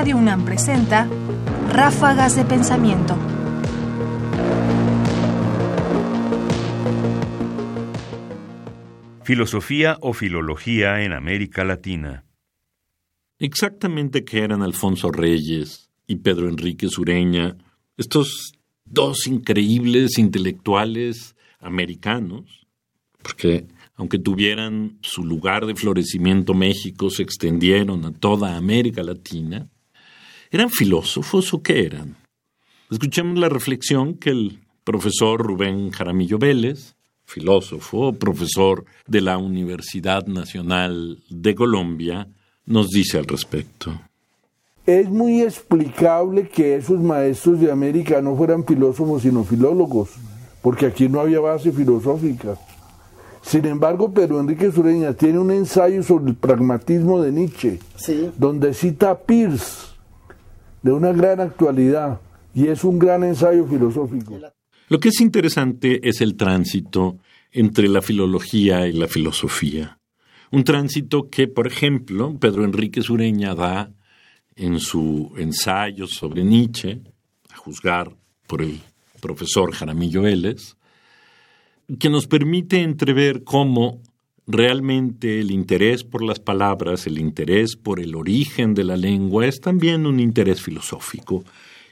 Radio UNAM presenta Ráfagas de Pensamiento. Filosofía o filología en América Latina. Exactamente qué eran Alfonso Reyes y Pedro Enrique Sureña, estos dos increíbles intelectuales americanos, porque aunque tuvieran su lugar de florecimiento México, se extendieron a toda América Latina, ¿eran filósofos o qué eran? Escuchemos la reflexión que el profesor Rubén Jaramillo Vélez, filósofo, profesor de la Universidad Nacional de Colombia, nos dice al respecto. Es muy explicable que esos maestros de América no fueran filósofos sino filólogos, porque aquí no había base filosófica. Sin embargo, Pedro Enrique Sureña tiene un ensayo sobre el pragmatismo de Nietzsche, donde cita a Peirce, de una gran actualidad, y es un gran ensayo filosófico. Lo que es interesante es el tránsito entre la filología y la filosofía. Un tránsito que, por ejemplo, Pedro Enrique Sureña da en su ensayo sobre Nietzsche, a juzgar por el profesor Jaramillo Vélez, que nos permite entrever cómo realmente el interés por las palabras, el interés por el origen de la lengua es también un interés filosófico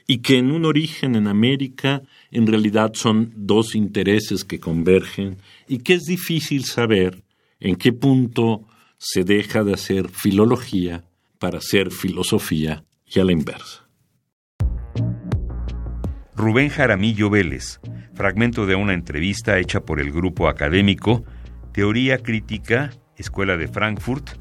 y que en un origen en América en realidad son dos intereses que convergen y que es difícil saber en qué punto se deja de hacer filología para hacer filosofía y a la inversa. Rubén Jaramillo Vélez, fragmento de una entrevista hecha por el grupo académico Teoría Crítica, Escuela de Frankfurt,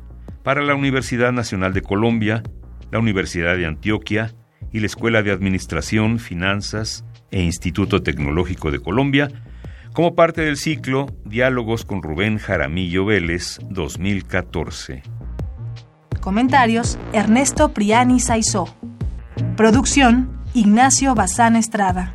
para la Universidad Nacional de Colombia, la Universidad de Antioquia y la Escuela de Administración, Finanzas e Instituto Tecnológico de Colombia, como parte del ciclo Diálogos con Rubén Jaramillo Vélez 2014. Comentarios: Ernesto Priani Saizó. Producción: Ignacio Bazán Estrada.